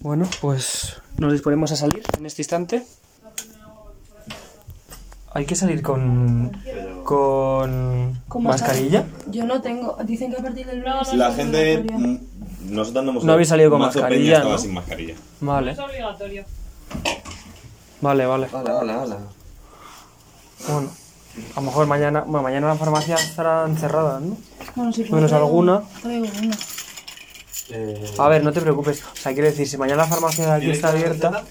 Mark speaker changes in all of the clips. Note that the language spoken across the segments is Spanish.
Speaker 1: Bueno, pues nos disponemos a salir en este instante. Hay que salir con. con.
Speaker 2: Con
Speaker 1: mascarilla.
Speaker 2: Yo no tengo. Dicen que a partir del lunes.
Speaker 3: La gente. Nosotros no hemos
Speaker 1: No habéis salido con
Speaker 3: Mazo Peña
Speaker 1: mascarilla,
Speaker 3: estaba
Speaker 1: ¿no?
Speaker 3: sin mascarilla.
Speaker 1: Vale,
Speaker 4: Es obligatorio.
Speaker 1: vale, vale.
Speaker 3: Hala, hala, hala.
Speaker 1: Bueno, a lo mejor mañana. Bueno, mañana las farmacias estarán cerradas, ¿no?
Speaker 2: Bueno, sí, pues
Speaker 1: Menos
Speaker 2: traigo-
Speaker 1: alguna.
Speaker 2: Traigo una.
Speaker 1: A ver, no te preocupes. O sea, quiero decir, si mañana la farmacia de aquí está abierta,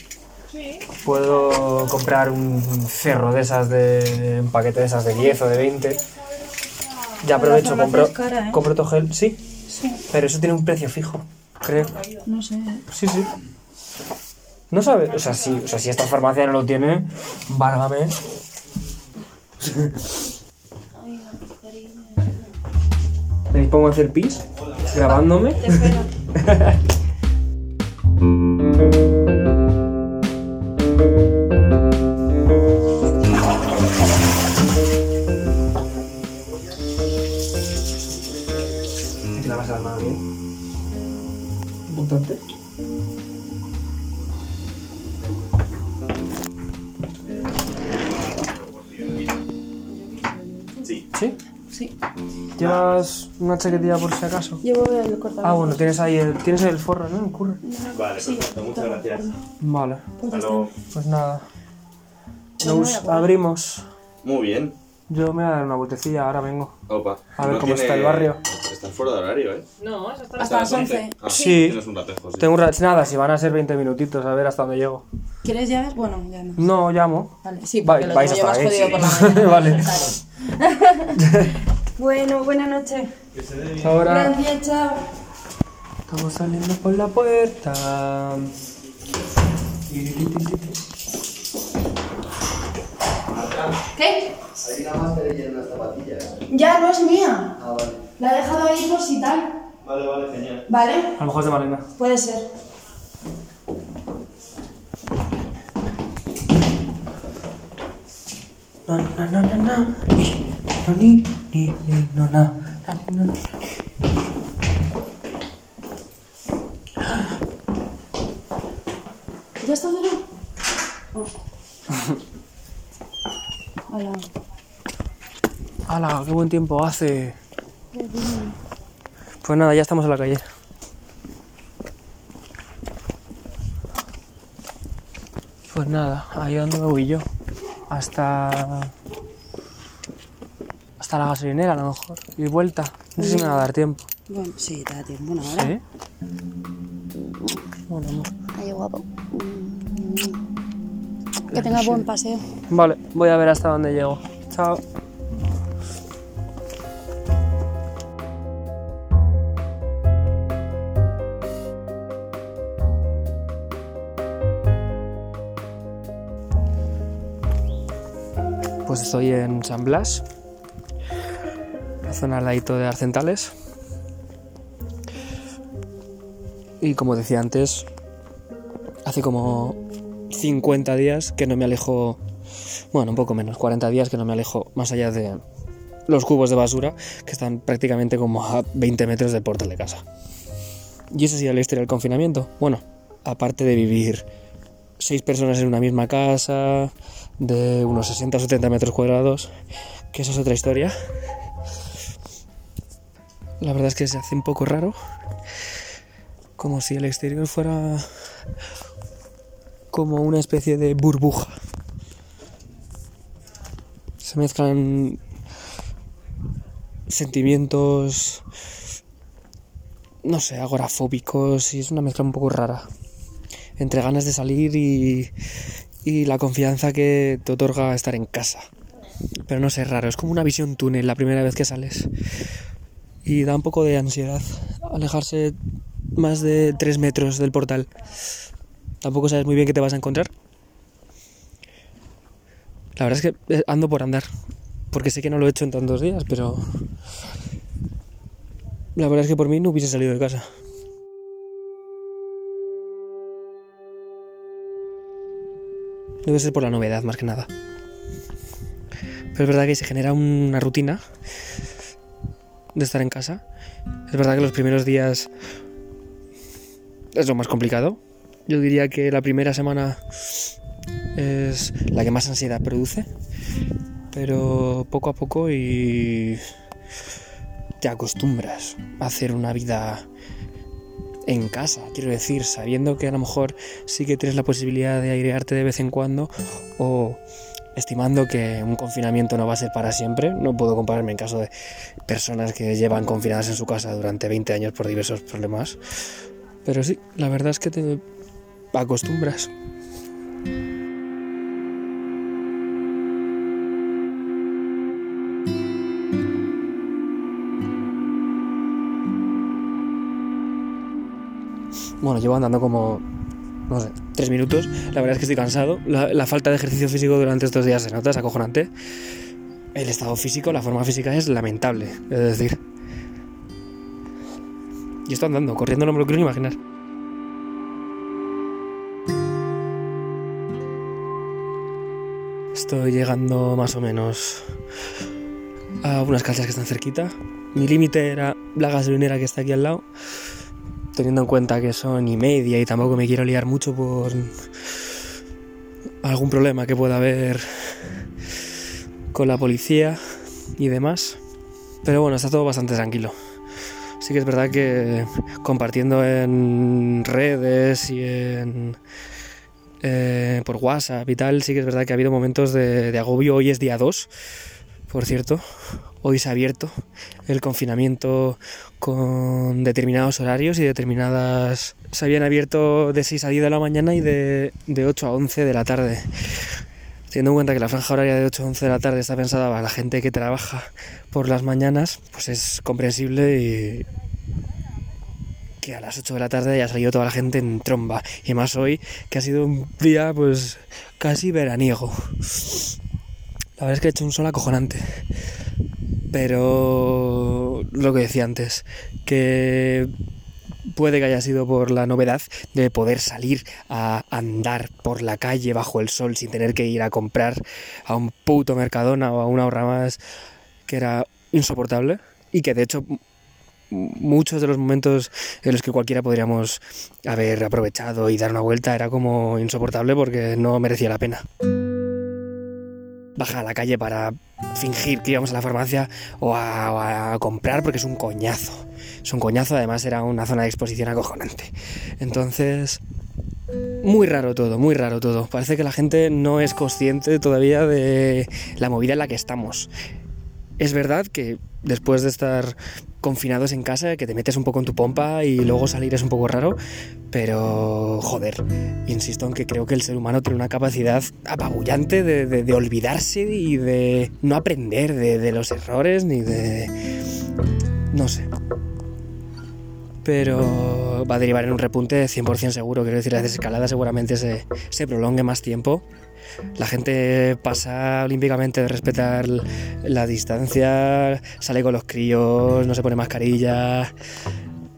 Speaker 4: Sí.
Speaker 1: puedo comprar un cerro de esas de. un paquete de esas de 10 o de 20. Ya aprovecho, compro,
Speaker 2: es cara, ¿eh?
Speaker 1: compro todo gel. Sí,
Speaker 2: Sí,
Speaker 1: pero eso tiene un precio fijo, creo.
Speaker 2: no sé.
Speaker 1: Sí, sí. No sabes, o sea, sí, o sea, si esta farmacia no lo tiene, válgame. Me dispongo a hacer pis, grabándome.
Speaker 2: Te espero.
Speaker 1: Lavarse las manos bien. Importante. ¿Llevas una chaquetilla por si acaso?
Speaker 2: Llevo el cortador.
Speaker 1: Ah, bueno, tienes ahí el, tienes el forro, ¿no? El curro.
Speaker 3: Vale, perfecto. Muchas gracias.
Speaker 1: Vale,
Speaker 3: Hasta luego.
Speaker 1: pues nada. Nos abrimos.
Speaker 3: Muy bien.
Speaker 1: Yo me voy a dar una vueltecilla, ahora vengo.
Speaker 3: Opa.
Speaker 1: A ver cómo está el barrio.
Speaker 3: Estás fuera de horario, ¿eh?
Speaker 4: No, está
Speaker 2: Hasta las 11.
Speaker 3: Ah,
Speaker 1: Sí.
Speaker 3: Tienes un ratejo, sí.
Speaker 1: Tengo un rato, nada, si van a ser 20 minutitos, a ver hasta dónde llego.
Speaker 2: ¿Quieres llaves? Bueno, ya no.
Speaker 1: No, llamo.
Speaker 2: Vale, sí,
Speaker 1: Va-
Speaker 2: porque lo
Speaker 1: vais hasta ahí, sí.
Speaker 2: por la mañana.
Speaker 1: Vale.
Speaker 2: Bueno, buenas noches.
Speaker 1: Ahora
Speaker 2: Gracias, chao.
Speaker 1: estamos saliendo por la puerta.
Speaker 2: ¿Qué?
Speaker 5: Hay una mascarilla en las zapatillas.
Speaker 2: Ya, no es mía.
Speaker 5: Ah, vale.
Speaker 2: La he dejado ahí por si tal.
Speaker 3: Vale, vale, genial.
Speaker 2: ¿Vale?
Speaker 1: A lo mejor es de Malena.
Speaker 2: Puede ser.
Speaker 1: Na, na, na, na, na. No, ni, ni, ni, no, na. Na, na, na.
Speaker 2: ¿Ya está cerrado? Oh. Hola.
Speaker 1: ¡Hala! ¡Qué buen tiempo hace! Pues nada, ya estamos en la calle. Pues nada, ahí donde me voy yo. Hasta. Hasta la gasolinera a lo mejor. Y vuelta. No sé si me va a dar tiempo.
Speaker 2: Bueno, sí, te da tiempo una hora.
Speaker 1: ¿Sí? Bueno, no.
Speaker 2: Ay, guapo. Que tenga buen paseo.
Speaker 1: Vale, voy a ver hasta dónde llego. Chao. Pues estoy en San Blas, la zona al ladito de Arcentales. Y como decía antes, hace como 50 días que no me alejo, bueno, un poco menos, 40 días que no me alejo más allá de los cubos de basura que están prácticamente como a 20 metros del portal de casa. Y eso sí, la historia del confinamiento. Bueno, aparte de vivir seis personas en una misma casa, de unos 60 o 70 metros cuadrados, que eso es otra historia. La verdad es que se hace un poco raro, como si el exterior fuera como una especie de burbuja. Se mezclan sentimientos, no sé, agorafóbicos y es una mezcla un poco rara entre ganas de salir y, y la confianza que te otorga estar en casa. Pero no sé, es raro, es como una visión túnel la primera vez que sales. Y da un poco de ansiedad alejarse más de 3 metros del portal. Tampoco sabes muy bien qué te vas a encontrar. La verdad es que eh, ando por andar. Porque sé que no lo he hecho en tantos días, pero... La verdad es que por mí no hubiese salido de casa. Debe ser por la novedad, más que nada. Pero es verdad que se genera una rutina de estar en casa. Es verdad que los primeros días es lo más complicado, Yo diría que la primera semana es la que más ansiedad produce, pero poco a poco y te acostumbras a hacer una vida en casa, quiero decir, sabiendo que a lo mejor sí que tienes la posibilidad de airearte de vez en cuando o estimando que un confinamiento no va a ser para siempre. No puedo compararme en caso de personas que llevan confinadas en su casa durante 20 años por diversos problemas. Pero sí, la verdad es que te acostumbras. Bueno, llevo andando como, no sé, tres minutos. La verdad es que estoy cansado. La, la falta de ejercicio físico durante estos días se nota, es acojonante. El estado físico, la forma física es lamentable, es decir. Y estoy andando, corriendo no me lo quiero ni imaginar. Estoy llegando más o menos a unas calzas que están cerquita. Mi límite era la gasolinera que está aquí al lado teniendo en cuenta que son y media y tampoco me quiero liar mucho por algún problema que pueda haber con la policía y demás. Pero bueno, está todo bastante tranquilo. Sí que es verdad que compartiendo en redes y en eh, por WhatsApp y tal, sí que es verdad que ha habido momentos de, de agobio. Hoy es día 2, por cierto. Hoy se ha abierto el confinamiento con determinados horarios y determinadas... Se habían abierto de 6 a 10 de la mañana y de, de 8 a 11 de la tarde. Teniendo en cuenta que la franja horaria de 8 a 11 de la tarde está pensada para la gente que trabaja por las mañanas, pues es comprensible y que a las 8 de la tarde haya salido toda la gente en tromba. Y más hoy, que ha sido un día pues casi veraniego. La verdad es que ha hecho un sol acojonante. Pero lo que decía antes, que puede que haya sido por la novedad de poder salir a andar por la calle bajo el sol sin tener que ir a comprar a un puto Mercadona o a una hora más que era insoportable y que de hecho muchos de los momentos en los que cualquiera podríamos haber aprovechado y dar una vuelta era como insoportable porque no merecía la pena bajar a la calle para fingir que íbamos a la farmacia o a, o a, comprar porque es un coñazo. Es un coñazo, además era una zona de exposición acojonante. Entonces, muy raro todo, muy raro todo. Parece que la gente no es consciente todavía de la movida en la que estamos. Es verdad que después de estar confinados en casa, que te metes un poco en tu pompa y luego salir es un poco raro, pero joder, insisto en que creo que el ser humano tiene una capacidad apabullante de, olvidarse y de no aprender de, los errores ni de... no sé. Pero va a derivar en un repunte 100% seguro, quiero decir, la desescalada seguramente se, se prolongue más tiempo la gente pasa olímpicamente de respetar la distancia, sale con los críos, no se pone mascarilla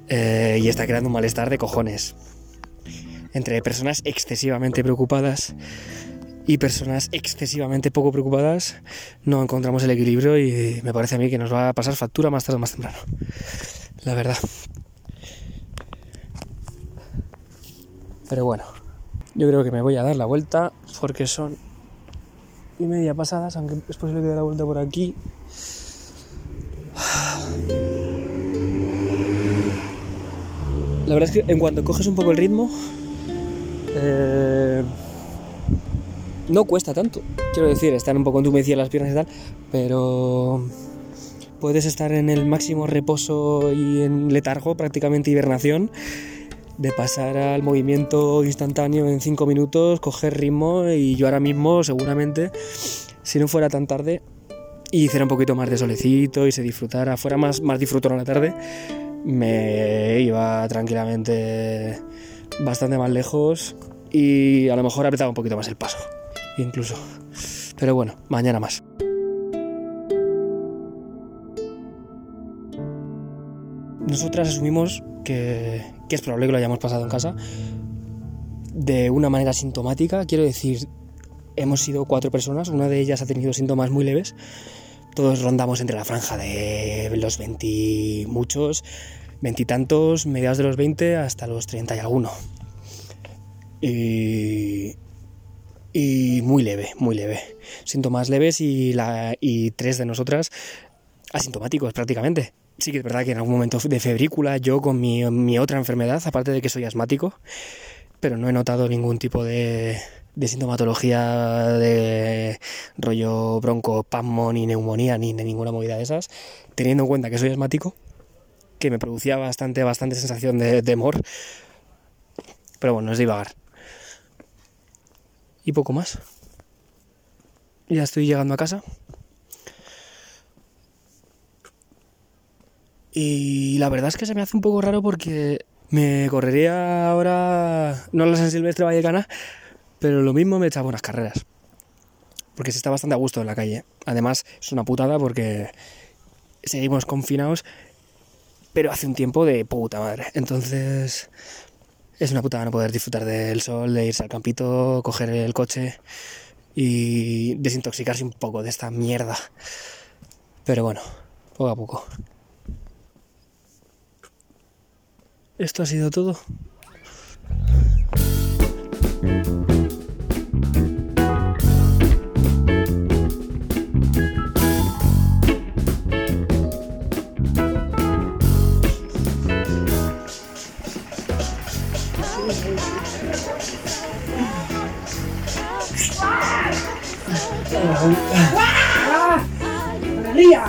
Speaker 1: eh, y está creando un malestar de cojones. Entre personas excesivamente preocupadas y personas excesivamente poco preocupadas no encontramos el equilibrio y me parece a mí que nos va a pasar factura más tarde o más temprano. La verdad. Pero bueno. Yo creo que me voy a dar la vuelta porque son y media pasadas, aunque es posible que dé la vuelta por aquí. La verdad es que en cuanto coges un poco el ritmo, eh, no cuesta tanto. Quiero decir, están un poco entumecidas las piernas y tal, pero puedes estar en el máximo reposo y en letargo, prácticamente hibernación de pasar al movimiento instantáneo en 5 minutos, coger ritmo y yo ahora mismo seguramente, si no fuera tan tarde y hiciera un poquito más de solecito y se disfrutara, fuera más, más disfrutón a la tarde, me iba tranquilamente bastante más lejos y a lo mejor apretaba un poquito más el paso, incluso. Pero bueno, mañana más. Nosotras asumimos que, que es probable que lo hayamos pasado en casa de una manera sintomática. Quiero decir, hemos sido cuatro personas, una de ellas ha tenido síntomas muy leves. Todos rondamos entre la franja de los 20 muchos, veintitantos, mediados de los 20 hasta los 30 y alguno. Y, y muy leve, muy leve. Síntomas leves y, la, y tres de nosotras asintomáticos prácticamente. Sí que es verdad que en algún momento de febrícula, yo con mi, otra enfermedad, aparte de que soy asmático, pero no he notado ningún tipo de, sintomatología de rollo broncopasmo, ni neumonía, ni de ninguna movida de esas, teniendo en cuenta que soy asmático, que me producía bastante, bastante sensación de temor. Pero bueno, es divagar. Y poco más. Ya estoy llegando a casa. Y la verdad es que se me hace un poco raro porque me correría ahora, no la San Silvestre Vallecana, pero lo mismo me echaba unas carreras. Porque se está bastante a gusto en la calle. Además, es una putada porque seguimos confinados, pero hace un tiempo de puta madre. Entonces, es una putada no poder disfrutar del sol, de irse al campito, coger el coche y desintoxicarse un poco de esta mierda. Pero bueno, poco a poco. Esto ha sido todo.
Speaker 2: Mía.